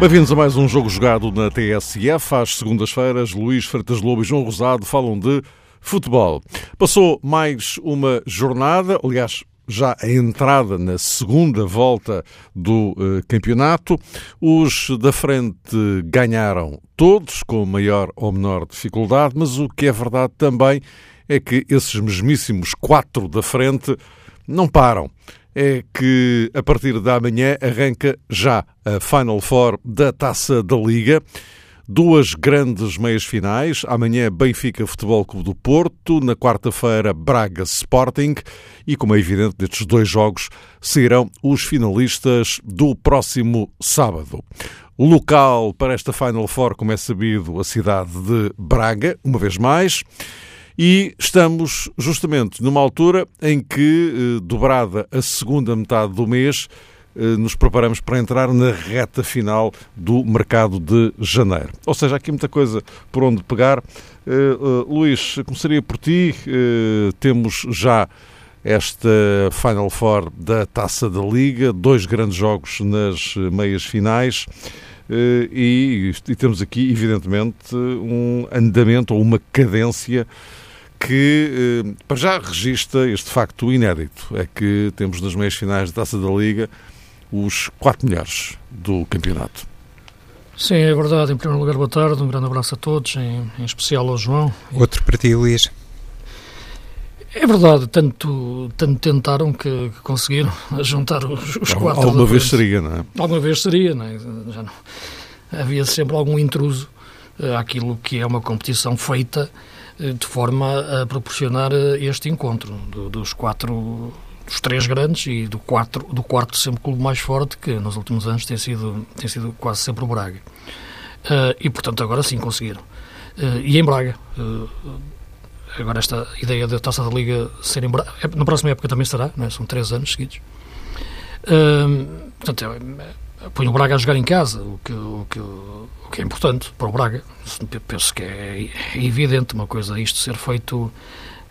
Bem-vindos a mais um jogo jogado na TSF. Às segundas-feiras, Luís Freitas Lobo e João Rosado falam de futebol. Passou mais uma jornada, aliás, já a entrada na segunda volta do uh, campeonato. Os da frente ganharam todos, com maior ou menor dificuldade, mas o que é verdade também é que esses mesmíssimos quatro da frente não param é que a partir da manhã arranca já a Final Four da Taça da Liga. Duas grandes meias finais. Amanhã, Benfica Futebol Clube do Porto. Na quarta-feira, Braga Sporting. E, como é evidente, destes dois jogos serão os finalistas do próximo sábado. Local para esta Final Four, como é sabido, a cidade de Braga, uma vez mais. E estamos justamente numa altura em que, eh, dobrada a segunda metade do mês, nos preparamos para entrar na reta final do mercado de janeiro. Ou seja, aqui muita coisa por onde pegar. Uh, uh, Luís, começaria por ti. Temos já esta Final Four da Taça da Liga, dois grandes jogos nas meias finais. E, e temos aqui, evidentemente, um andamento ou uma cadência que eh, para já registra este facto inédito, é que temos nas meias finais da Taça da Liga os quatro melhores do campeonato. Sim, é verdade. Em primeiro lugar, boa tarde, um grande abraço a todos, em, em especial ao João. Outro para ti, Luís. É verdade, tanto, tanto tentaram que, que conseguiram juntar os, os quatro. Alguma vez seria, não é? Alguma vez seria, não é? Já não. Havia sempre algum intruso uh, àquilo que é uma competição feita eh, de forma a proporcionar eh, este encontro do, dos quatro dos três grandes e do, quatro, do quarto sempre clube mais forte, que nos últimos anos tem sido, tem sido quase sempre o Braga. Uh, e, portanto, agora sim conseguiram. Uh, e em Braga. Uh, agora esta ideia da Taça da Liga ser em Braga, é, na próxima época também será, é? são três anos seguidos. portanto, é, põe o Braga a jogar em casa, o que, o que, que é importante para o Braga. Penso que é evidente uma coisa isto ser feito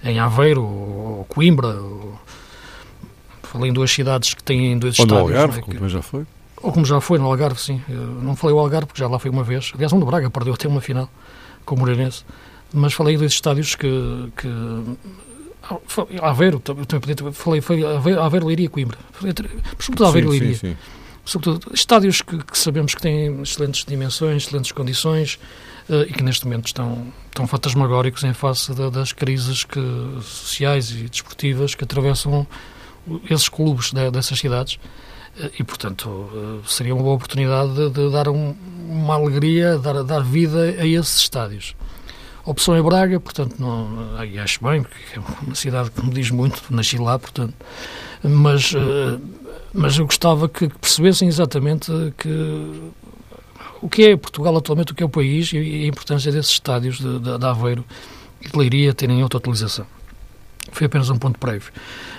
em Aveiro ou Coimbra. Ou, falei em duas cidades que têm dois ou estádios. no Algarve, é? como já foi. Ou como já foi no Algarve, sim. Eu não falei o Algarve porque já lá foi uma vez. Aliás, um do Braga perdeu até uma final com o Moreirense. Mas falei em dois estádios que, que Aveiro, também podia falei, foi Aveiro, Aveiro Leiria Coimbra. Sobretudo Aveiro Leiria. Sim, sim sobretudo estádios que, que, sabemos que têm excelentes dimensões, excelentes condições uh, e que neste momento estão, estão fantasmagóricos em face da, das crises que, sociais e desportivas que atravessam esses clubes de, dessas cidades uh, e, portanto, uh, seria uma boa oportunidade de, de dar um, uma alegria, dar, dar vida a esses estádios. Opção é Braga, portanto, não, acho bem, porque é uma cidade que me diz muito, nasci lá, portanto, mas mas eu gostava que percebessem exatamente que o que é Portugal atualmente, o que é o país e a importância desses estádios de, de, de Aveiro e de Leiria terem outra utilização. Foi apenas um ponto prévio.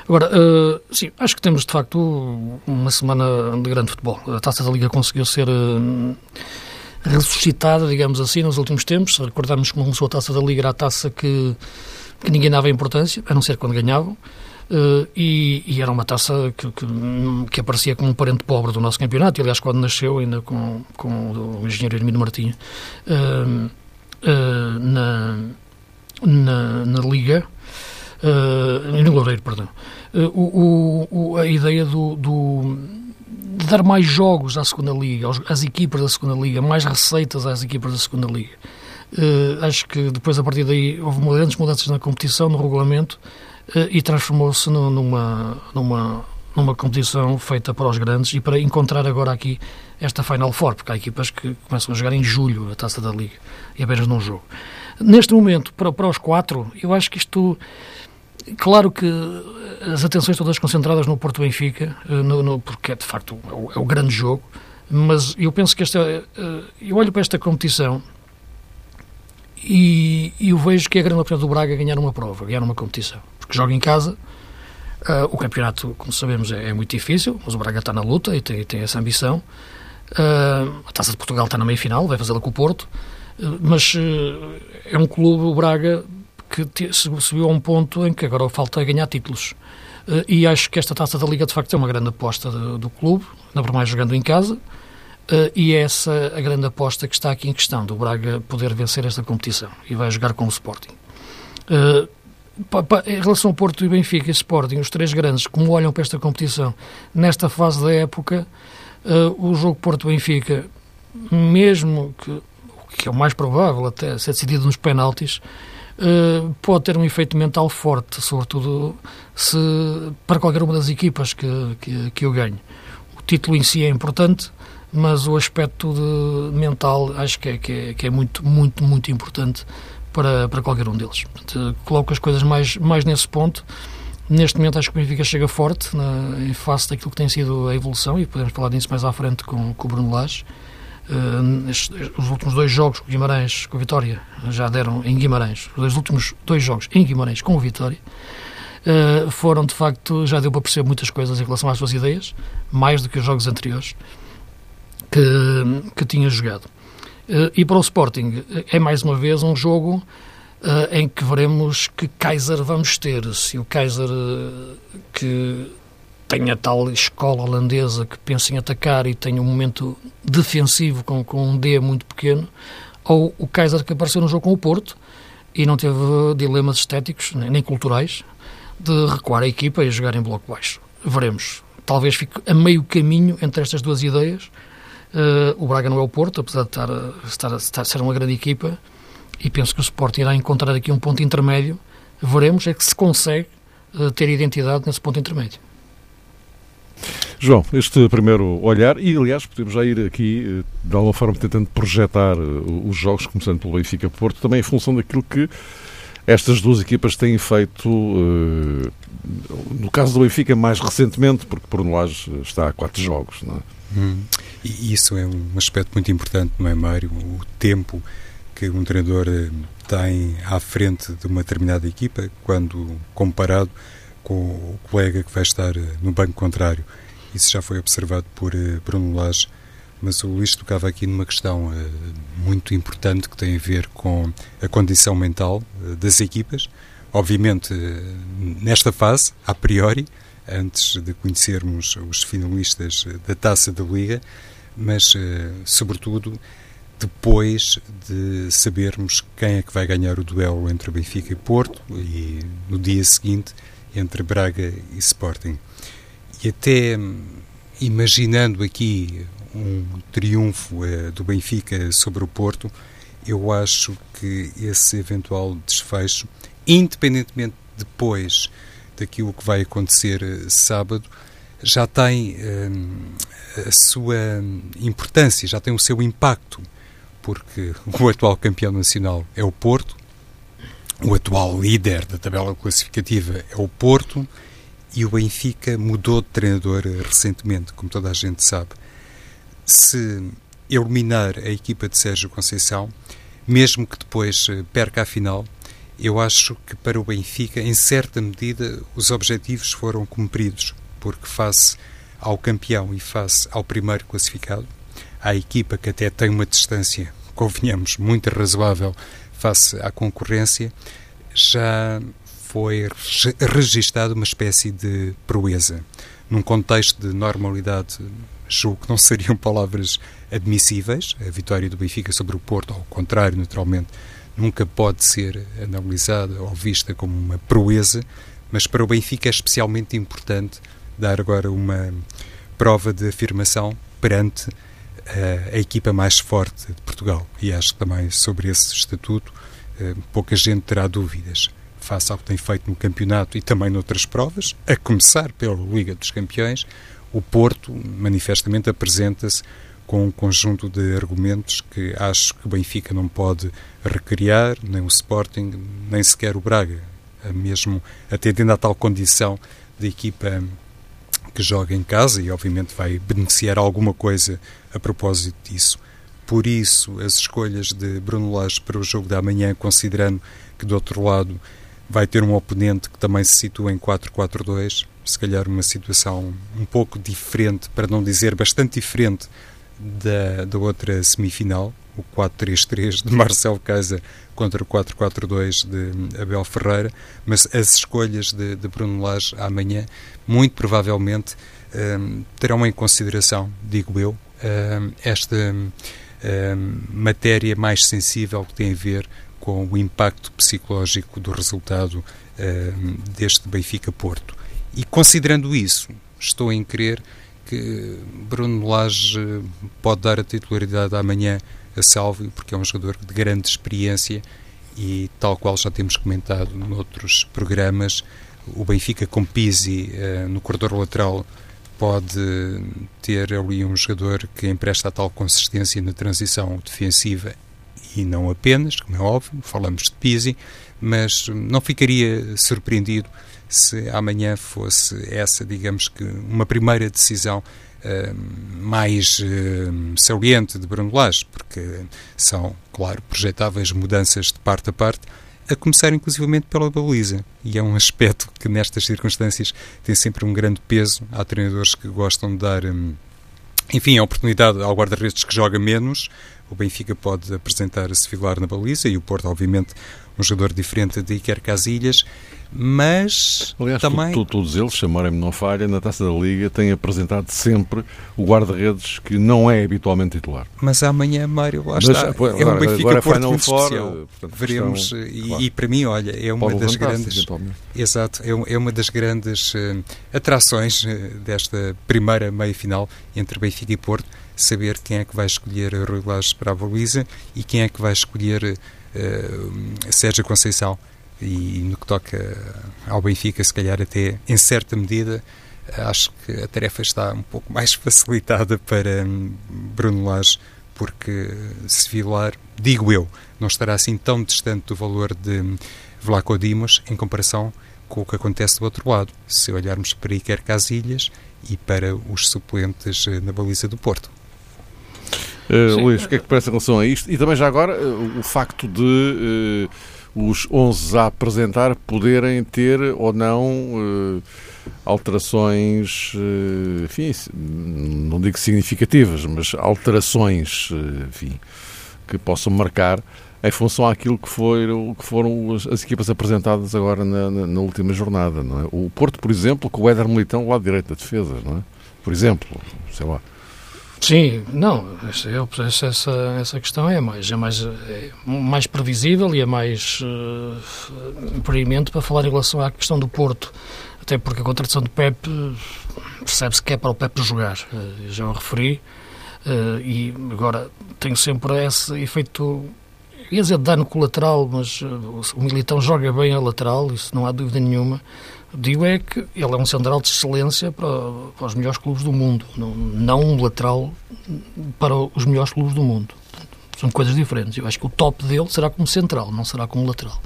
Agora, uh, sim, acho que temos de facto uma semana de grande futebol. A taça da Liga conseguiu ser uh, ressuscitada, digamos assim, nos últimos tempos. Recordarmos que começou a taça da Liga, era a taça que, que ninguém dava importância, a não ser quando ganhavam. Uh, e, e, era uma taça que, que, que, aparecia como um parente pobre do nosso campeonato, aliás, quando nasceu, ainda com, com o engenheiro Hermino Martins, uh, uh, na, na, na, Liga, uh, no Loureiro, perdão, o, o, a ideia do, do, de dar mais jogos à segunda Liga, às equipas da segunda Liga, mais receitas às equipas da segunda Liga. acho que depois, a partir daí, houve grandes mudanças na competição, no regulamento, eh, e transformou-se numa, numa, numa competição feita para os grandes e para encontrar agora aqui esta Final Four, porque há equipas que começam a jogar em julho a Taça da Liga e apenas num jogo. Neste momento, para, para os quatro, eu acho que isto. Claro que as atenções todas concentradas no Porto Benfica, eh, no, no, porque é de facto é o, é o, grande jogo, mas eu penso que esta. Eh, eu olho para esta competição e, eu vejo que é a grande oportunidade do Braga ganhar uma prova, ganhar uma competição porque joga em casa, o campeonato, como sabemos, é, é, muito difícil, mas o Braga está na luta e tem, tem essa ambição. A Taça de Portugal está na meia-final, vai fazê-la com o Porto, mas é um clube, o Braga, que subiu a um ponto em que agora falta ganhar títulos. e acho que esta Taça da Liga, de facto, é uma grande aposta do, clube, ainda por mais jogando em casa, e é essa a grande aposta que está aqui em questão, do Braga poder vencer esta competição, e vai jogar com o Sporting. Uh, em relação ao Porto e Benfica e Sporting, os três grandes, como olham para esta competição nesta fase da época, o jogo Porto-Benfica, mesmo que, que é o mais provável até ser decidido nos penaltis, uh, pode ter um efeito mental forte, sobretudo se, para qualquer uma das equipas que, que, que o ganhe. O título em si é importante, mas o aspecto de, mental acho que é, que é, que é muito, muito, muito importante para, para qualquer um deles. Portanto, coloco as coisas mais, mais nesse ponto. Neste momento acho que o Benfica chega forte na, em face daquilo que tem sido a evolução e podemos falar disso mais à frente com, com o Bruno Lage. Uh, os últimos dois jogos com Guimarães, com a Vitória, já deram em Guimarães, os últimos dois jogos em Guimarães com o Vitória, uh, foram de facto, já deu para perceber muitas coisas em relação às suas ideias, mais do que os jogos anteriores que, que tinha jogado. Uh, e para o Sporting é mais uma vez um jogo em que veremos que Kaiser vamos ter. Se o Kaiser que tem a tal escola holandesa que pensa em atacar e tem um momento defensivo com, com um D muito pequeno, ou o Kaiser que apareceu no jogo com o Porto e não teve dilemas estéticos nem, nem culturais de recuar a equipa e jogar em bloco baixo. Veremos. Talvez fique a meio caminho entre estas duas ideias Uh, o Braga não é o Porto, apesar de estar, estar, estar, ser uma grande equipa, e penso que o Sporting irá encontrar aqui um ponto intermédio. Veremos é que se consegue uh, ter identidade nesse ponto intermédio. João, este primeiro olhar, e aliás podemos já ir aqui, eh, de alguma forma, tentando projetar os jogos, começando pelo Benfica Porto, também em função daquilo que estas duas equipas têm feito, no caso do Benfica, mais recentemente, porque por lado está a quatro jogos, não é? Hum. E isso é um aspecto muito importante, não é, Mário? O tempo que um treinador eh, tem à frente de uma determinada equipa, quando comparado com o colega que vai estar eh, no banco contrário. Isso já foi observado por eh, Bruno Lage, mas o Luís tocava aqui numa questão muito importante que tem a ver com a condição mental das equipas. Obviamente, nesta fase, a priori, antes de conhecermos os finalistas da Taça da Liga, mas, sobretudo, depois de sabermos quem é que vai ganhar o duelo entre Benfica e Porto e, no dia seguinte, entre Braga e Sporting. E até imaginando aqui um triunfo uh, do Benfica sobre o Porto, eu acho que esse eventual desfecho, independentemente depois daquilo que vai acontecer uh, sábado, já tem a sua importância, já tem o seu impacto, porque o atual campeão nacional é o Porto, o atual líder da tabela classificativa é o Porto e o Benfica mudou de treinador recentemente, como toda a gente sabe. Se eliminar a equipa de Sérgio Conceição, mesmo que depois eh, perca a final, eu acho que para o Benfica, em certa medida, os objetivos foram cumpridos, porque face ao campeão e face ao primeiro classificado, à equipa que até tem uma distância, convenhamos, muito razoável face à concorrência, já foi registada uma espécie de proeza. Num contexto de normalidade, julgo que não seriam palavras admissíveis. A vitória do Benfica sobre o Porto, ao contrário, naturalmente, nunca pode ser analisada ou vista como uma proeza, mas para o Benfica é especialmente importante dar agora uma prova de afirmação perante uh, a equipa mais forte de Portugal. E acho que também sobre esse estatuto uh, pouca gente terá dúvidas. Face ao que tem feito no campeonato e também noutras provas, a começar pela Liga dos Campeões, o Porto manifestamente apresenta-se com um conjunto de argumentos que acho que o Benfica não pode recriar, nem o Sporting, nem sequer o Braga, mesmo atendendo à tal condição de equipa que joga em casa e, obviamente, vai beneficiar alguma coisa a propósito disso. Por isso, as escolhas de Bruno Lage para o jogo da manhã, considerando que do outro lado vai ter um oponente que também se situa em 4-4-2, se calhar uma situação um pouco diferente, para não dizer bastante diferente da, da outra semifinal, o 4-3-3 de Marcelo Casa contra o 4-4-2 de Abel Ferreira, mas as escolhas de, de Bruno Lage amanhã, muito provavelmente, um, terão em consideração, digo eu, um, esta um, matéria mais sensível que tem a ver com o impacto psicológico do resultado deste Benfica-Porto. E considerando isso, estou em crer que Bruno Lage pode dar a titularidade amanhã a Salvio, porque é um jogador de grande experiência e, tal qual já temos comentado noutros programas, o Benfica com Pizzi uh, no corredor lateral pode ter ali um jogador que empresta a tal consistência na transição defensiva e não apenas, como é óbvio, falamos de Pizzi, mas não ficaria surpreendido se amanhã fosse essa, digamos que, uma primeira decisão uh, mais uh, saliente de Bruno Lage, porque são, claro, projetáveis mudanças de parte a parte, a começar inclusivamente pela baliza. E é um aspecto que nestas circunstâncias tem sempre um grande peso. Há treinadores que gostam de dar, um, enfim, a oportunidade ao guarda-redes que joga menos. O Benfica pode apresentar a Sevilar na baliza e o Porto, obviamente, um jogador diferente de Iker Casilhas mas Aliás, também... tu, tu, todos eles, chamarem-me não falha, na Taça da Liga têm apresentado sempre o guarda-redes que não é habitualmente titular. Mas amanhã, Mário, lá mas, está. Pô, é um Benfica Porto muito especial. Portanto, Veremos, questão, e, claro. e, para mim, olha, é uma das grandes... Exato, é, é, uma das grandes uh, atrações desta primeira meia-final entre Benfica e Porto, saber quem é que vai escolher Rui Lage para a baliza e quem é que vai escolher uh, Sérgio Conceição e no que toca ao Benfica, se calhar até em certa medida, acho que a tarefa está um pouco mais facilitada para hum, Bruno Lage, porque Sevilar, digo eu, não estará assim tão distante do valor de Vlaco Dimos em comparação com o que acontece do outro lado, se olharmos para Iker Casilhas e para os suplentes eh, na baliza do Porto. Uh, Luís, o que é que parece em relação a isto? E também já agora uh, o facto de uh, os 11 a apresentar poderem ter ou não uh, alterações, uh, enfim, não digo significativas, mas alterações, uh, enfim, que possam marcar em função àquilo que, foi, que foram as, as equipas apresentadas agora na, na, na, última jornada, não é? O Porto, por exemplo, com o Éder Militão lá direito da defesa, não é? Por exemplo, sei lá. Sim, não, essa, essa, essa questão é mais, é mais, é mais previsível e é mais uh, para falar em relação à questão do Porto, até porque a contratação do Pep percebe-se que é para o Pep jogar, uh, já o referi, uh, e agora tenho sempre esse efeito, ia dizer dano colateral, mas o Militão joga bem a lateral, isso não há dúvida nenhuma, Digo é que ele é um central de excelência para, para os melhores clubes do mundo, não, não um lateral para os melhores clubes do mundo. São coisas diferentes. Eu acho que o top dele será como central, não será como lateral.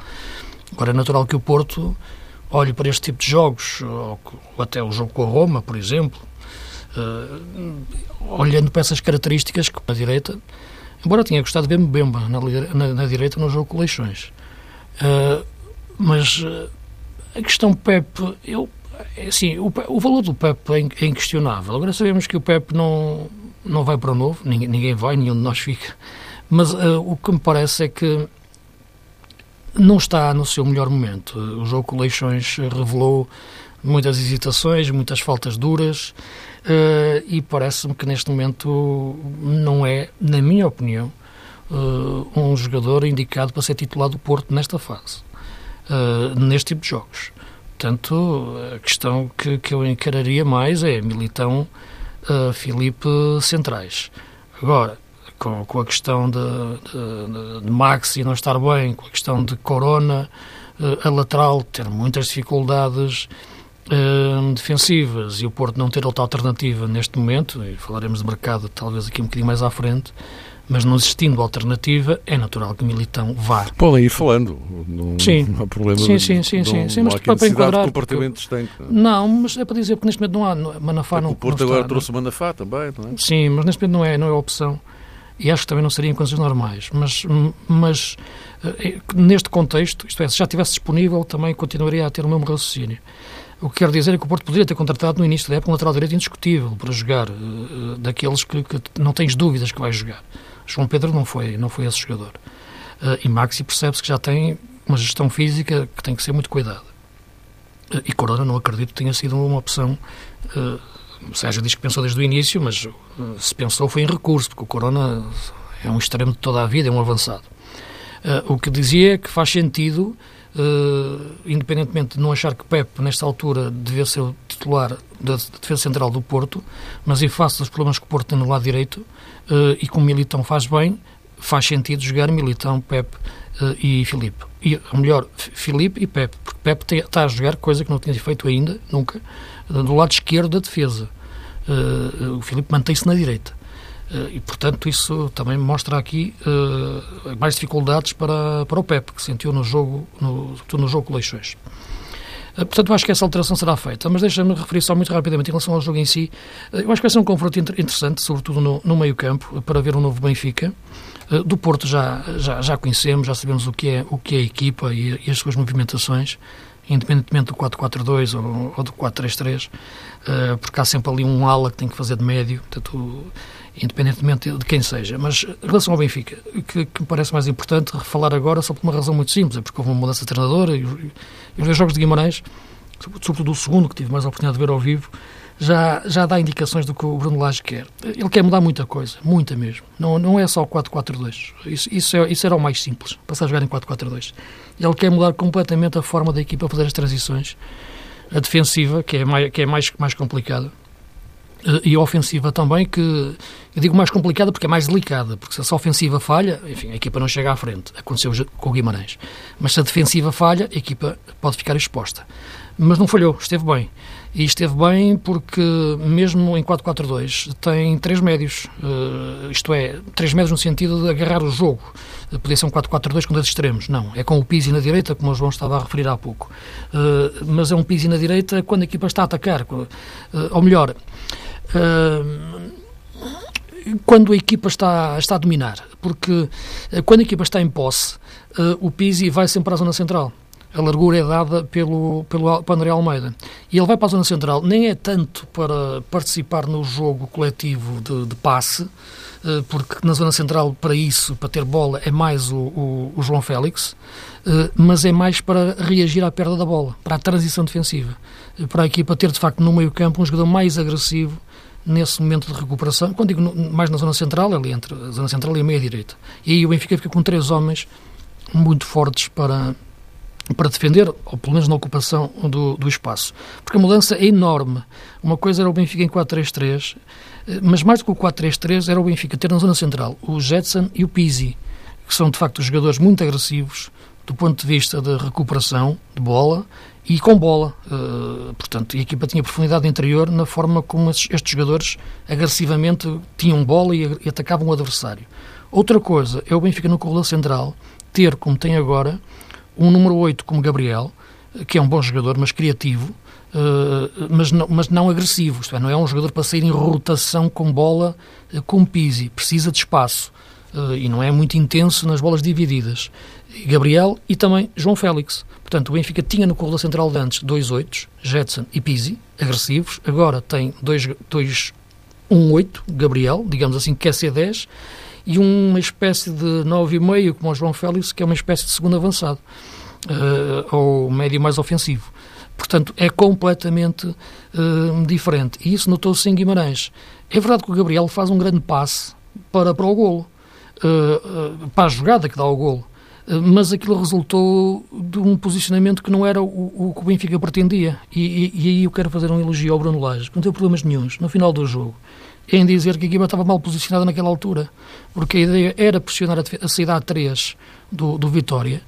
Agora é natural que o Porto olhe para este tipo de jogos, ou, ou até o jogo com a Roma, por exemplo, uh, olhando para essas características que na direita, embora tenha gostado de ver Mbemba na, na, na direita no jogo com Leixões. Uh, mas uh, a questão Pep, eu, é assim, o, o valor do Pep é, é, inquestionável. Agora sabemos que o Pep não, não vai para o novo, ninguém, ninguém vai, nenhum de nós fica. Mas uh, o que me parece é que não está no seu melhor momento. O jogo com Leixões revelou muitas hesitações, muitas faltas duras uh, e parece-me que neste momento não é, na minha opinião, uh, um jogador indicado para ser titular do Porto nesta fase uh, neste tipo de jogos. Portanto, a questão que, que eu encararia mais é Militão, uh, Filipe centrais. Agora, com, com a questão de, de, de, Maxi não estar bem, com a questão de Corona, uh, a lateral ter muitas dificuldades uh, defensivas e o Porto não ter outra alternativa neste momento, e falaremos de mercado talvez aqui um bocadinho mais à frente, mas não existindo alternativa, é natural que o Militão vá. Podem ir falando, não, sim. não há problema. Sim, sim, sim, não, sim, sim mas para, para enquadrar. Porque, não, mas é para dizer que neste momento não há. Manafá é não. O Porto não agora está, trouxe o Manafá também, não é? Sim, mas neste momento não é, não é opção. e acho que também não seria em condições normais. Mas, mas eh, neste contexto, isto é, se já estivesse disponível, também continuaria a ter o mesmo raciocínio. O que quero dizer é que o Porto poderia ter contratado no início da época um lateral direito indiscutível para jogar, uh, daqueles que, que, não tens dúvidas que vai jogar. João Pedro não foi, não foi esse jogador. Uh, e Maxi percebe-se que já tem uma gestão física que tem que ser muito cuidada. Uh, e Corona não acredito que tenha sido uma opção. Uh, Sérgio diz que pensou desde o início, mas se pensou foi em recurso, porque o Corona é um extremo de toda a vida, é um avançado. o que dizia é que faz sentido Uh, independentemente de não achar que Pep, nesta altura, devia ser o titular da defesa central do Porto, mas em face dos problemas que o Porto tem no lado direito, uh, e como Militão faz bem, faz sentido jogar Militão, Pep uh, e Filipe. E, ou melhor, Filipe e Pep, porque Pep está a jogar coisa que não tinha feito ainda, nunca, do lado esquerdo da defesa. o Filipe mantém-se na direita. Uh, e, portanto, isso também mostra aqui uh, mais dificuldades para, para o Pep, que sentiu no jogo, no, no jogo com Leixões. Portanto, acho que essa alteração será feita. Mas deixa-me referir só muito rapidamente em relação ao jogo em si. eu acho que vai ser um confronto interessante, sobretudo no, no meio-campo, para ver um novo Benfica. do Porto já, já, já conhecemos, já sabemos o que é, o que é a equipa e, e as suas movimentações independentemente do 4-4-2 ou, ou do 4-3-3, uh, porque há sempre ali um ala que tem que fazer de médio, portanto, independentemente de quem seja. Mas em relação ao Benfica, que, que me parece mais importante falar agora só por uma razão muito simples, é porque houve uma mudança de treinador e, os dois jogos de Guimarães, sobretudo o segundo, que tive mais a oportunidade de ver ao vivo, já, já dá indicações do que o Bruno Lage quer. Ele quer mudar muita coisa, muita mesmo. Não, não é só o 4-4-2. Isso, isso, é, isso era o mais simples, passar a jogar em 4-4-2. Ele quer mudar completamente a forma da equipa fazer as transições. A defensiva, que é mais, que é mais, mais complicada, e a ofensiva também, que eu digo mais complicada porque é mais delicada, porque se a ofensiva falha, enfim, a equipa não chega à frente. Aconteceu com o Guimarães. Mas se a defensiva falha, a equipa pode ficar exposta. Mas não falhou, esteve bem. E esteve bem porque, mesmo em 4-4-2, tem três médios. Uh, isto é, três médios no sentido de agarrar o jogo. Podia ser um 4-4-2 com dois extremos. Não, é com o Pizzi na direita, como o João estava a referir há pouco. Uh, mas é um Pizzi na direita quando a equipa está a atacar. Ou melhor, quando a equipa está, está a dominar, porque eh, quando a equipa está em posse, uh, o Pizzi vai sempre para a zona central. A largura é dada pelo, pelo, pelo André Almeida. E ele vai para a zona central, nem é tanto para participar no jogo coletivo de, de passe, uh, porque na zona central, para isso, para ter bola, é mais o, o, o João Félix, mas é mais para reagir à perda da bola, para a transição defensiva. para a equipa ter, de facto, no meio campo um jogador mais agressivo nesse momento de recuperação, quando digo mais na zona central, ali entre a zona central e a meia-direita. E aí o Benfica fica com três homens muito fortes para, para defender, ou pelo menos na ocupação do, do espaço. Porque a mudança é enorme. Uma coisa era o Benfica em 4-3-3, mas mais do que o 4-3-3 era o Benfica ter na zona central o Jetson e o Pizzi, que são de facto jogadores muito agressivos do ponto de vista de recuperação de bola e com bola. Uh, portanto, a equipa tinha profundidade interior na forma como estes jogadores agressivamente tinham bola e, e, atacavam o adversário. Outra coisa é o Benfica no corredor central ter, como tem agora, um número 8 como Gabriel, que é um bom jogador, mas criativo, uh, mas, não, mas não agressivo. Isto é, não é um jogador para sair em rotação com bola uh, com Pisi. Precisa de espaço. e não é muito intenso nas bolas divididas. Gabriel e também João Félix. Portanto, o Benfica tinha no corredor central de antes dois oitos, Jetson e Pizzi, agressivos. Agora tem dois, dois um oito, Gabriel, digamos assim, que quer ser 10, e uma espécie de nove e meio, como o João Félix, que é uma espécie de segundo avançado, uh, ou médio mais ofensivo. Portanto, é completamente uh, diferente. E isso notou-se em Guimarães. É verdade que o Gabriel faz um grande passe para, para o golo, uh, para a jogada que dá ao golo mas aquilo resultou de um posicionamento que não era o, o que o Benfica pretendia. E, e, e, aí eu quero fazer um elogio ao Bruno Lage, que não teve problemas nenhums no final do jogo, em dizer que a equipa estava mal posicionada naquela altura, porque a ideia era pressionar a, a saída a 3 do, do Vitória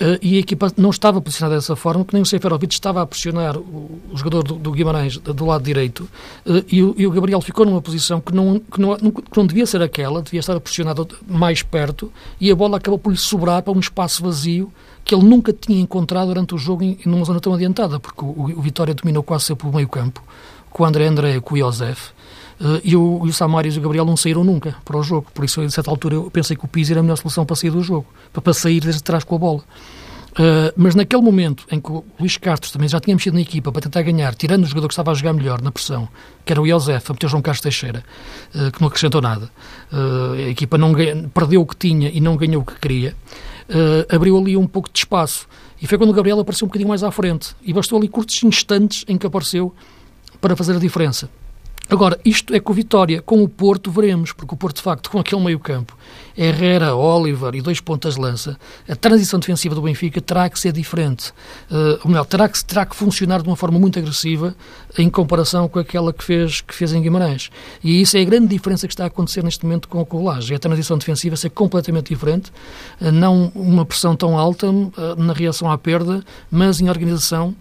Uh, e a equipa não estava posicionada dessa forma, que nem o Seferovic estava a pressionar o, o jogador do, do, Guimarães do lado direito uh, e, o, e, o, Gabriel ficou numa posição que não, que, não, que não devia ser aquela, devia estar pressionado mais perto e a bola acabou por lhe sobrar para um espaço vazio que ele nunca tinha encontrado durante o jogo em, numa zona tão adiantada, porque o, o Vitória dominou quase sempre o meio campo, com o André André e com o Iosef. E, o, e o Samaris e o Gabriel não saíram nunca para o jogo. Por isso, a certa altura, eu pensei que o Pizzi era a melhor solução para sair do jogo, para, sair desde trás com a bola. Uh, mas naquele momento em que o Luís Castro também já tinha mexido na equipa para tentar ganhar, tirando o jogador que estava a jogar melhor na pressão, que era o Iosef, a meter João Carlos Teixeira, uh, que não acrescentou nada, uh, a equipa não ganha, perdeu o que tinha e não ganhou o que queria, abriu ali um pouco de espaço. E foi quando o Gabriel apareceu um bocadinho mais à frente. E bastou ali curtos instantes em que apareceu para fazer a diferença. Agora, isto é com Vitória. Com o Porto veremos, porque o Porto, de facto, com aquele meio-campo, Herrera, Oliver e dois pontas de lança, a transição defensiva do Benfica terá que ser diferente. Uh, ou melhor, terá que, terá que funcionar de uma forma muito agressiva em comparação com aquela que fez, que fez em Guimarães. E isso é a grande diferença que está a acontecer neste momento com o Laje. É a transição defensiva ser completamente diferente, uh, não uma pressão tão alta uh, na reação à perda, mas em organização,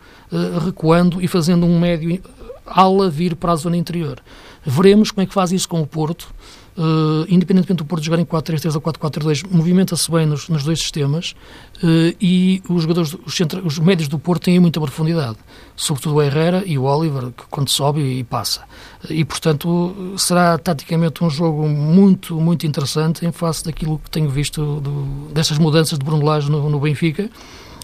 recuando e fazendo um médio ala vir para a zona interior. Veremos como é que faz isso com o Porto. Uh, independentemente do Porto jogar em 4-3-3 ou 4-4-2, movimenta-se bem nos, nos, dois sistemas uh, e os jogadores, os, centra, os, médios do Porto têm muita profundidade, sobretudo o Herrera e o Oliver, que quando sobe e passa. E, portanto, será taticamente um jogo muito, muito interessante em face daquilo que tenho visto do, destas mudanças de Bruno Lage no, no Benfica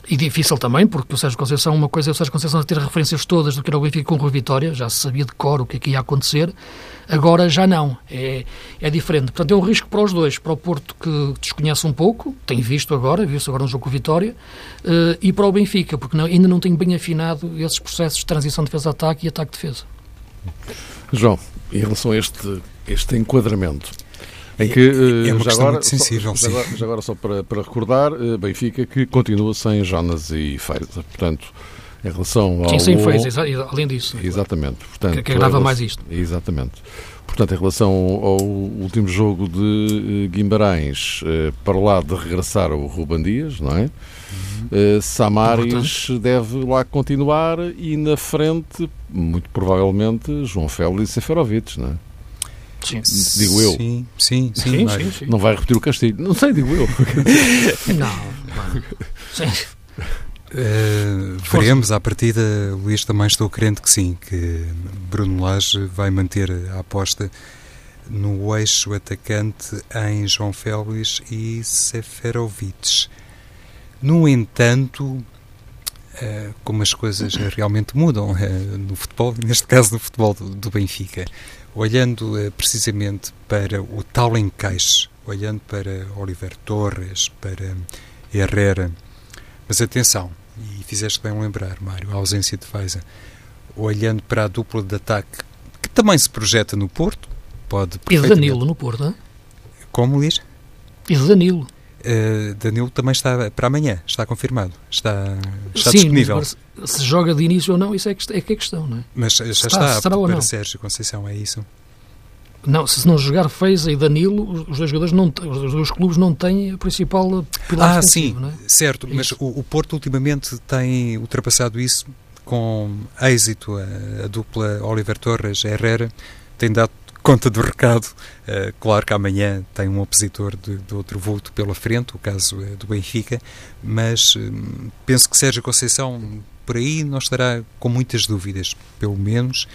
e difícil também, porque o Sérgio Conceição, uma coisa é o Sérgio Conceição ter referências todas do que era o Benfica com o Rui Vitória, já se sabia de cor o que é que ia acontecer, agora já não, é, é diferente. Portanto, é um risco para os dois, para o Porto que desconhece um pouco, tem visto agora, viu-se agora no jogo com o Vitória, uh, e para o Benfica, porque não, ainda não tem bem afinado esses processos de transição defesa-ataque e ataque-defesa. João, em relação a este, este enquadramento, em que, é, é uma já agora, muito sensível, só, já, agora, já agora só para, para recordar, eh, Benfica que continua sem Jonas e Feiza. Portanto, em relação ao... Sim, sem Feiza, além disso. Exatamente. Portanto, que, agrava mais isto. Exatamente. Portanto, em relação ao último jogo de eh, Guimarães, eh, para lá de regressar o Ruban Dias, não é? Uhum. Samaris deve lá continuar e na frente, muito provavelmente, João Félix e Seferovic, não é? Sim. Digo eu. Sim, sim, sim. sim, sim, sim. Não vai repetir o Castilho. Não sei, digo eu. não, Sim. Uh, veremos à partida, Luís, também estou crente que sim, que Bruno Lage vai manter a aposta no eixo atacante em João Félix e Seferovic. No entanto, uh, como as coisas realmente mudam uh, no futebol, neste caso no futebol do, do Benfica, olhando uh, precisamente para o tal encaixe, olhando para Oliver Torres, para Herrera, mas atenção, e fizeste bem lembrar, Mário, a ausência de Faiza, olhando para a dupla de ataque que também se projeta no Porto, pode E de Danilo no Porto, não é? Como, Luís? E de Danilo. Uh, Danilo também está para amanhã, está confirmado, está, está Sim, disponível. se joga de início ou não, isso é que é, que é questão, não é? Mas já está, está para não? Sérgio Conceição, é isso? Não, se não jogar Feiza e Danilo, os dois jogadores não os dois clubes não têm a principal pilar Ah, sim, é? certo, mas o, o, Porto ultimamente tem ultrapassado isso com êxito. A, a dupla Oliver Torres Herrera tem dado conta do recado. Uh, claro que amanhã tem um opositor de, de outro vulto pela frente, o caso é do Benfica, mas uh, penso que Sérgio Conceição por aí não estará com muitas dúvidas, pelo menos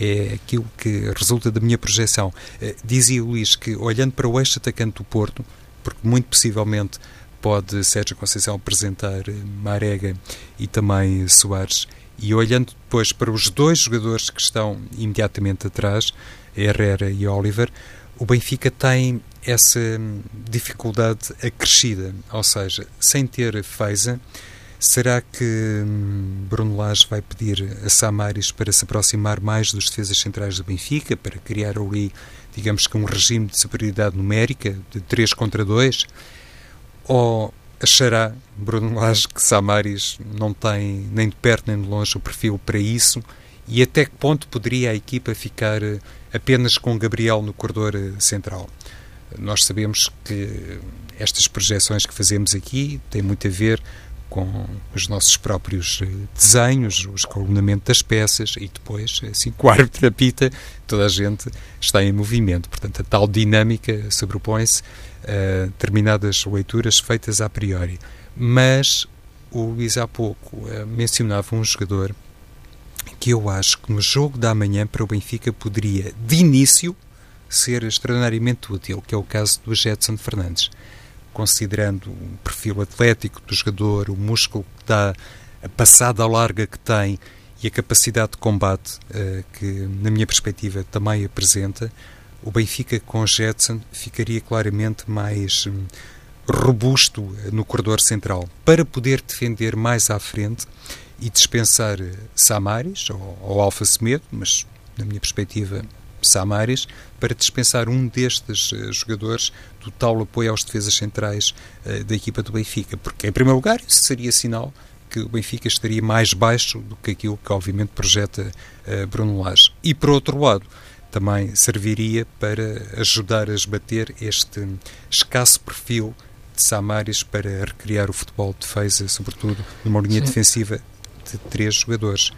é aquilo que resulta da minha projeção. Uh, dizia o Luís que, olhando para o eixo atacante do Porto, porque muito possivelmente pode Sérgio Conceição apresentar Marega e também Soares, e olhando depois para os dois jogadores que estão imediatamente atrás, Herrera e Oliver, o Benfica tem essa dificuldade acrescida, ou seja, sem ter Feiza, será que hum, Bruno Lage vai pedir a Samaris para se aproximar mais dos defesas centrais do Benfica, para criar ali, digamos que um regime de superioridade numérica, de 3 contra 2? Ou achará Bruno Lage que Samaris não tem nem de perto nem de longe o perfil para isso? E até que ponto poderia a equipa ficar apenas com Gabriel no corredor eh, central. Nós sabemos que estas projeções que fazemos aqui têm muito a ver com os nossos próprios eh, desenhos, o escalonamento das peças e depois, assim que o árbitro apita, toda a gente está em movimento. Portanto, a tal dinâmica sobrepõe-se a determinadas leituras feitas a priori. Mas o Luís há pouco eh, mencionava um jogador que eu acho que no jogo da manhã para o Benfica poderia, de início, ser extraordinariamente útil, que é o caso do Jetson Fernandes. Considerando o perfil atlético do jogador, o músculo que dá, a passada larga que tem e a capacidade de combate uh, que, na minha perspectiva, também apresenta, o Benfica com Jetson ficaria claramente mais um, robusto no corredor central para poder defender mais à frente e dispensar eh, Samaris ou, ou Alfa Semedo, mas na minha perspectiva Samaris, para dispensar um destes uh, jogadores do tal apoio aos defesas centrais uh, da equipa do Benfica, porque em primeiro lugar isso seria sinal que o Benfica estaria mais baixo do que aquilo que obviamente projeta uh, Bruno Lage. E por outro lado, também serviria para ajudar a esbater este escasso perfil de Samaris para recriar o futebol de defesa, sobretudo numa linha Sim. defensiva de três jogadores.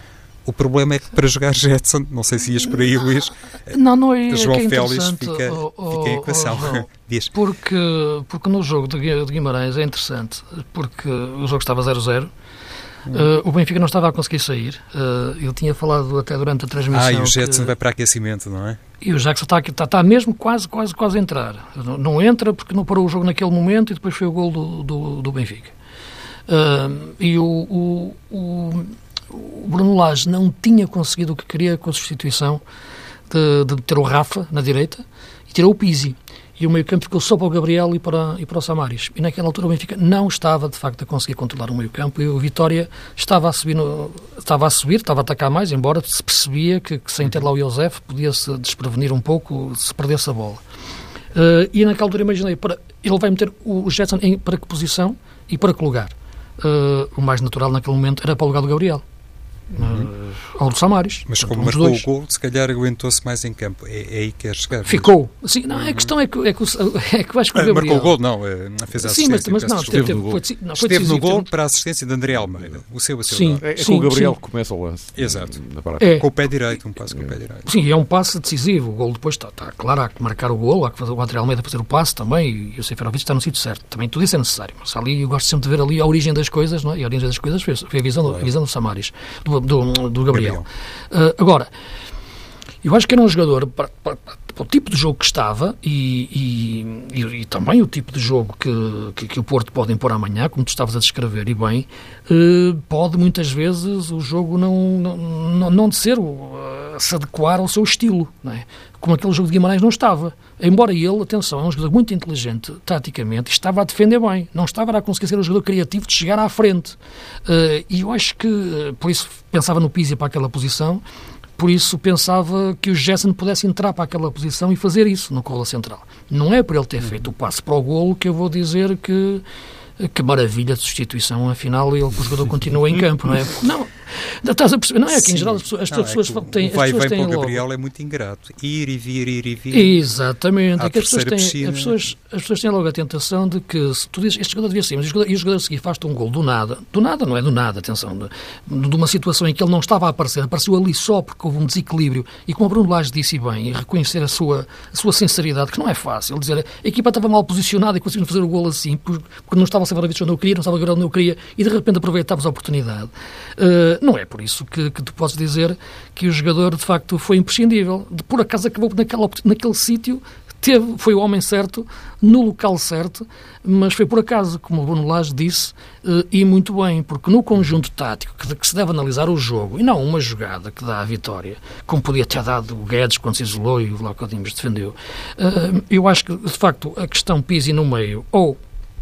O problema é que para jogar Jetson, não sei se ias por aí, Luís, não, não é, João é Félix fica, oh, oh, fica em equação. Oh, Diz. Porque, porque no jogo de Guimarães é interessante, porque o jogo estava 0-0 Uh, o Benfica não estava a conseguir sair. Uh, ele tinha falado até durante a transmissão. Ah, e o Jetson que... vai para aquecimento, não é? E o Jackson está, está, está mesmo quase, quase, quase a entrar. Não, não, entra porque não parou o jogo naquele momento e depois foi o gol do, do, do Benfica. Uh, e o, o, o, o, Bruno Lage não tinha conseguido o que queria com a substituição de, de ter o Rafa na direita e tirou o Pizzi e o meio-campo ficou só para o Gabriel e para, e para o Samaris. E naquela altura o Benfica não estava, de facto, a conseguir controlar o meio-campo e o Vitória estava a subir, no, estava a subir, estava a atacar mais, embora se percebia que, que sem ter lá o Josef podia-se desprevenir um pouco se perdesse a bola. Uh, e naquela altura imaginei, para, ele vai meter o Jetson em, para que posição e para que lugar? Uh, o mais natural naquele momento era para o lugar do Gabriel uhum. Ao do Samaris. Mas como marcou dois. o gol, se calhar aguentou-se mais em campo. É, é aí que quer chegar. Ficou. Sim, não, uhum. a questão é que, é que, o, é que acho que o ah, Gabriel... Marcou o gol, não, eh, fez a Sim, mas, mas não, esteve, teve, no gol. Foi, não, foi esteve no gol para a assistência de André Almeida. O seu, o seu sim, é, é sim, com o Gabriel que começa o lance. Exato. É. Com o pé direito, um passo com o pé direito. Sim, é um passe decisivo. O gol depois está, está claro, há que marcar o gol, há que fazer o André Almeida fazer o passe também, e o Seferovic está no sítio certo. Também tudo isso é necessário. Mas ali eu gosto sempre de ver ali a origem das coisas, não é? E a origem das coisas foi, foi a, visão, a visão do Samaris, do, do, do Gabriel. Gabriel. Uh, agora, eu acho que era um jogador para, para, para, o tipo de jogo que estava e, e, e, também o tipo de jogo que, que, que, o Porto pode impor amanhã, como tu estavas a descrever, e bem, uh, pode muitas vezes o jogo não, não, não, de ser, uh, se adequar ao seu estilo, não é? como aquele jogo de Guimarães não estava. Embora ele, atenção, é um jogador muito inteligente taticamente, estava a defender bem, não estava a conseguir ser um jogador criativo de chegar à frente. Uh, e eu acho que, uh, por isso pensava no Pizzi para aquela posição, por isso pensava que o Jessen pudesse entrar para aquela posição e fazer isso no cola central. Não é por ele ter feito o passe para o golo que eu vou dizer que que maravilha de substituição, afinal ele, o jogador continua em campo, não é? Não, Estás a perceber? Não é que em geral as pessoas, as não, pessoas é têm. Vai, as pessoas têm para o Gabriel é muito ingrato. Ir e vir, ir e vir. Exatamente. É que as pessoas, têm, piscina... as, pessoas, as pessoas têm logo a tentação de que se tu dizes este jogador devia ser, mas o jogador, e o jogador a seguir faz-te um gol do nada. Do nada, não é do nada, atenção. De, de, uma situação em que ele não estava a aparecer, apareceu ali só porque houve um desequilíbrio. E como o Bruno Lage disse bem, e reconhecer a sua, a sua sinceridade, que não é fácil, dizer a equipa estava mal posicionada e conseguimos fazer o gol assim, porque não estava a ser onde eu queria, não estava a onde eu queria, e de repente aproveitávamos a oportunidade. Uh, não é por isso que, que, tu podes dizer que o jogador, de facto, foi imprescindível. De, por acaso acabou naquela, naquele sítio, teve, foi o homem certo, no local certo, mas foi por acaso, como o Bruno Lage disse, uh, e muito bem, porque no conjunto tático que, que, se deve analisar o jogo, e não uma jogada que dá a vitória, como podia ter dado o Guedes quando se isolou e o Vlaco Dimas defendeu, uh, eu acho que, de facto, a questão Pisi no meio, ou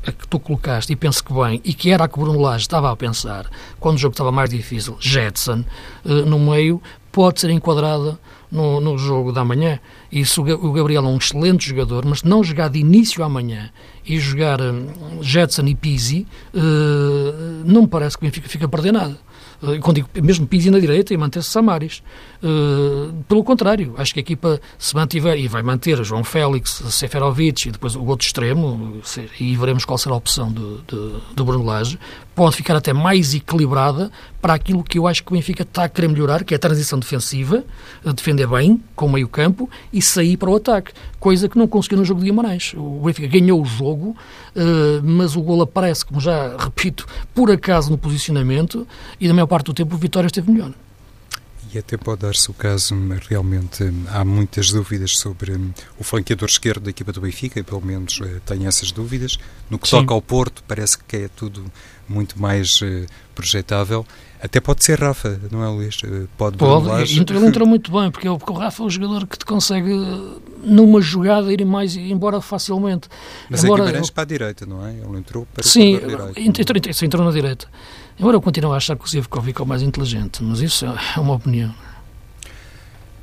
a que tu colocaste, e penso que bem, e que era a que Bruno Lage estava a pensar, quando o jogo estava mais difícil, Jetson, uh, no meio, pode ser enquadrada no, no jogo da manhã. Isso o Gabriel é um excelente jogador, mas não jogar de início amanhã e jogar um, Jetson e Pizzi, uh, não me parece que o Benfica fica a perder nada. Quando digo, mesmo Pizzi na direita e manter-se Samaris. Uh, pelo contrário, acho que a equipa se mantiver e vai manter João Félix, Seferovic e depois o outro extremo, e veremos qual será a opção do, do, do Bruno Lage, pode ficar até mais equilibrada para aquilo que eu acho que o Benfica está a querer melhorar, que é a transição defensiva, defender bem, com o meio campo, e sair para o ataque, coisa que não conseguiu no jogo de Guimarães. O Benfica ganhou o jogo, uh, mas o gol aparece, como já repito, por acaso no posicionamento, e na maior parte do tempo o Vitória esteve melhor. E até pode dar-se o caso, realmente há muitas dúvidas sobre hum, o flanqueador esquerdo da equipa do Benfica, pelo menos eh, tenho essas dúvidas. No que Sim. toca ao Porto, parece que é tudo muito mais uh, projetável. Até pode ser Rafa, não é, Luís? Eh, pode, pode. Ele entrou muito bem, porque, porque o Rafa é um jogador que te consegue, numa jogada, ir mais embora facilmente. Mas Embora, é Guimarães para a direita, não é? Ele entrou para Sim, o. Entrou, entrou, entrou na direita. Embora eu continue a achar que o Zivkovic é o mais inteligente, mas isso é uma opinião.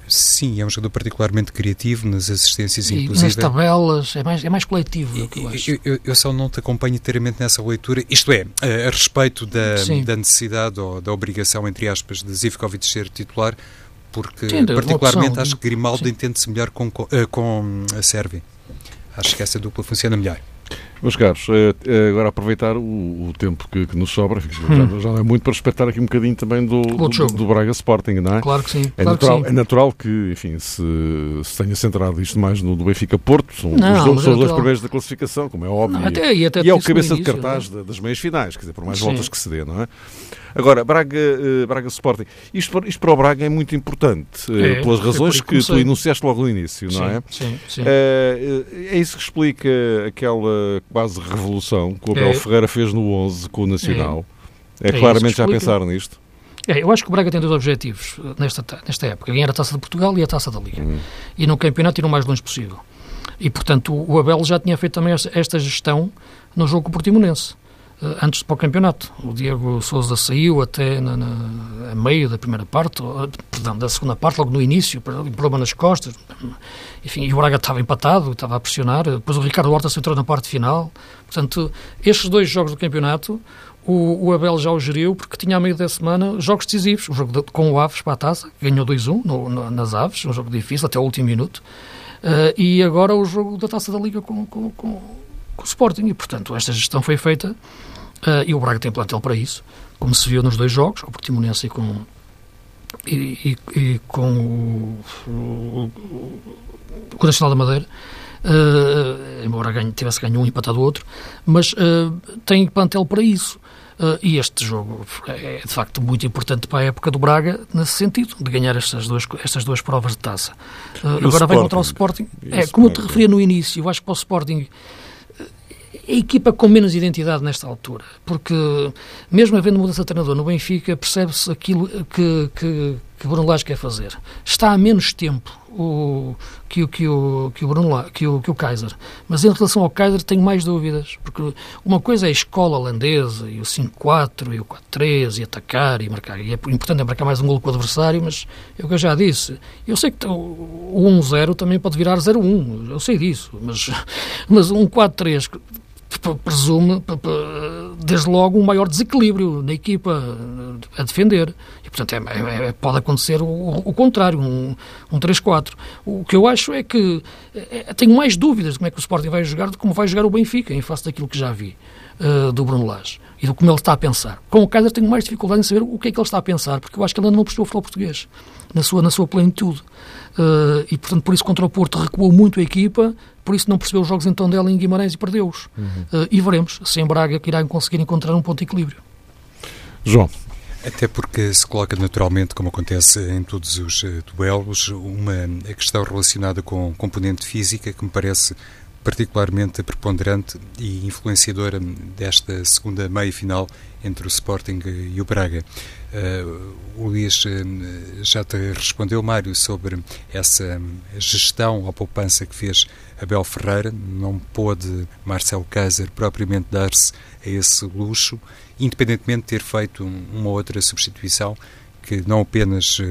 Sim, é um jogador particularmente criativo nas assistências, e inclusive. nas tabelas, é mais, é mais coletivo do que eu acho. Eu, eu, eu, só não te acompanho inteiramente nessa leitura, isto é, a, a respeito da, da necessidade ou da obrigação, entre aspas, de Zivkovic ser titular, porque Sim, particularmente opção, acho que Grimaldo entende-se melhor com, com, eh, com a Sérvia. Acho que essa dupla funciona melhor. Meus caros, eh, eh, agora aproveitar o, o tempo que, que, nos sobra, hum. já, já, é muito para respeitar aqui um bocadinho também do, do, do, Braga Sporting, não é? Claro que sim. É, claro natural, que sim. é natural que, enfim, se, se tenha centrado isto mais no do Benfica Porto, são, não, os, são é os dois primeiros da classificação, como é óbvio. Não, até, e, até e é o cabeça de cartaz é? das meias finais, quer dizer, por mais sim. voltas que se dê, não é? Agora, Braga, uh, Braga Sporting. Isto, isto para o Braga é muito importante, é, pelas razões que, tu enunciaste logo no início, sim, não é? Sim, sim. Uh, é isso que explica aquela quase revolução que o Abel é. Ferreira fez no 11 com o Nacional. É, é claramente já pensar nisto. É, eu acho que o Braga tem dois objetivos nesta, nesta época: ganhar a taça de Portugal e a taça da Liga. Hum. E no campeonato ir o mais longe possível. E, portanto, o Abel já tinha feito também esta gestão no jogo com o Portimonense. Eh, antes para o campeonato. O Diego Souza saiu até na, na, a meio da primeira parte, perdão, da segunda parte, logo no início, problema nas costas. Enfim, e o Braga estava empatado, estava a pressionar. Depois o Ricardo Horta se entrou na parte final. Portanto, estes dois jogos do campeonato, o, o Abel já o geriu, porque tinha a meio da semana jogos decisivos. Um jogo de, com o Aves para a taça, ganhou 2-1 nas Aves, um jogo difícil até o último minuto. Uh, e agora o jogo da taça da Liga com, com, com, com o Sporting. E, portanto, esta gestão foi feita Uh, e o Braga tem plantel para isso, como se viu nos dois jogos, o Portimonense e com, e, e, e com o, o, o, Nacional da Madeira, uh, embora ganhe, tivesse ganho um e empatado o outro, mas uh, tem plantel para isso. Uh, e este jogo é de facto muito importante para a época do Braga, nesse sentido, de ganhar estas duas, estas duas provas de taça. Agora vai contra o Sporting. É, como eu te referia no início, eu acho que para o Sporting a equipa com menos identidade nesta altura, porque mesmo havendo mudança de treinador no Benfica, percebe-se aquilo que, que, que Bruno Lage quer fazer. Está há menos tempo o, que, que, o, que o Bruno Lage, que o, que o Kaiser, mas em relação ao Kaiser tenho mais dúvidas, porque uma coisa é a escola holandesa e o 5-4 e o 4-3 e atacar e marcar, e é importante é marcar mais um gol com o adversário, mas é o que eu já disse, eu sei que o 1-0 também pode virar 0-1, eu sei disso, mas, mas um 4-3 presume, desde logo, um maior desequilíbrio na equipa a defender. E, portanto, é, é, é pode acontecer o, o contrário, um, um 3-4. O que eu acho é que é, tenho mais dúvidas de como é que o Sporting vai jogar do que como vai jogar o Benfica, em face daquilo que já vi uh, do Bruno Lage e do como ele está a pensar. Com o Kaiser tenho mais dificuldade em saber o que é que ele está a pensar, porque eu acho que ele ainda não percebeu o futebol português na sua, na sua plenitude. Uh, e, portanto, por isso contra o Porto recuou muito a equipa, por isso não percebeu os jogos então dela em Guimarães e perdeu-os. Uhum. Uh, e veremos se em Braga que irá conseguir encontrar um ponto de equilíbrio. João. Até porque se coloca naturalmente, como acontece em todos os uh, duelos, uma questão relacionada com componente física que me parece particularmente preponderante e influenciadora desta segunda meia-final entre o Sporting e o Braga. O Luís uh, já te respondeu, Mário, sobre essa gestão à poupança que fez Abel Ferreira. Não pôde Marcelo Kaiser propriamente dar-se a esse luxo, independentemente de ter feito uma outra substituição que não apenas uh,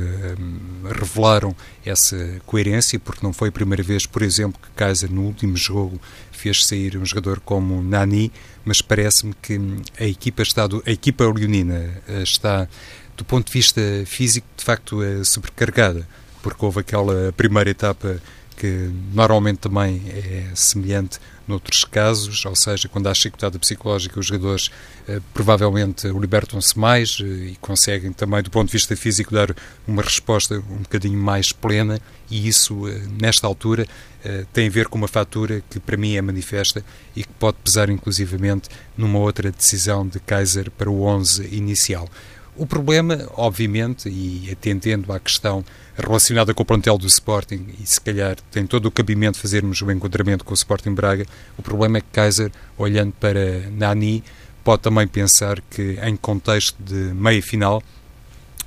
revelaram essa coerência, porque não foi a primeira vez, por exemplo, que Kaiser no último jogo fez sair um jogador como Nani, mas parece-me que a equipa está do, a equipa leonina uh, está do ponto de vista físico de facto uh, sobrecarregada, porque houve aquela primeira etapa que normalmente também é semelhante noutros casos, ou seja, quando há chicotada psicológica, os jogadores eh, provavelmente libertam-se mais eh, e conseguem também, do ponto de vista físico, dar uma resposta um bocadinho mais plena, e isso, eh, nesta altura, eh, tem a ver com uma fatura que para mim é manifesta e que pode pesar inclusivamente numa outra decisão de Kaiser para o 11 inicial. O problema, obviamente, e atendendo à questão relacionada com o plantel do Sporting, e se calhar tem todo o cabimento fazermos o encontramento com o Sporting Braga, o problema é que Kaiser, olhando para Nani, pode também pensar que em contexto de meia final,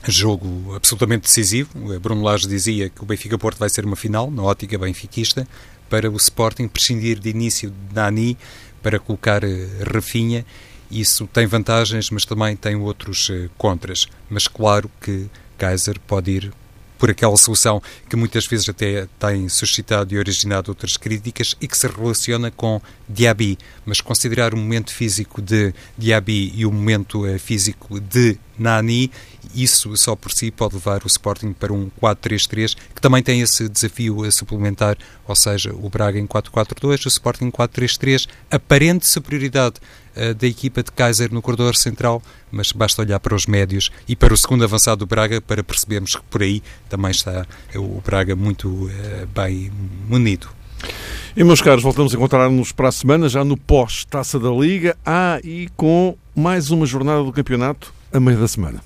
jogo absolutamente decisivo, Bruno Lage dizia que o Benfica-Porto vai ser uma final, na ótica benfiquista, para o Sporting prescindir de início de Nani para colocar eh, Rafinha isso tem vantagens, mas também tem outros uh, contras. Mas claro que Kaiser pode ir por aquela solução que muitas vezes até tem suscitado e originado outras críticas e que se relaciona com Diaby. Mas considerar o momento físico de Diaby e o momento uh, físico de Nani, isso só por si pode levar o Sporting para um 4-3-3, que também tem esse desafio a suplementar, ou seja, o Braga em 4-4-2, o Sporting em 4-3-3, aparente superioridade da equipa de Kaiser no corredor central, mas basta olhar para os médios e para o segundo avançado do Braga para percebermos que por aí também está o Braga muito uh, bem munido. E meus caros, voltamos a encontrar-nos para a semana, já no pós-taça da Liga. Ah, e com mais uma jornada do campeonato a meio da semana.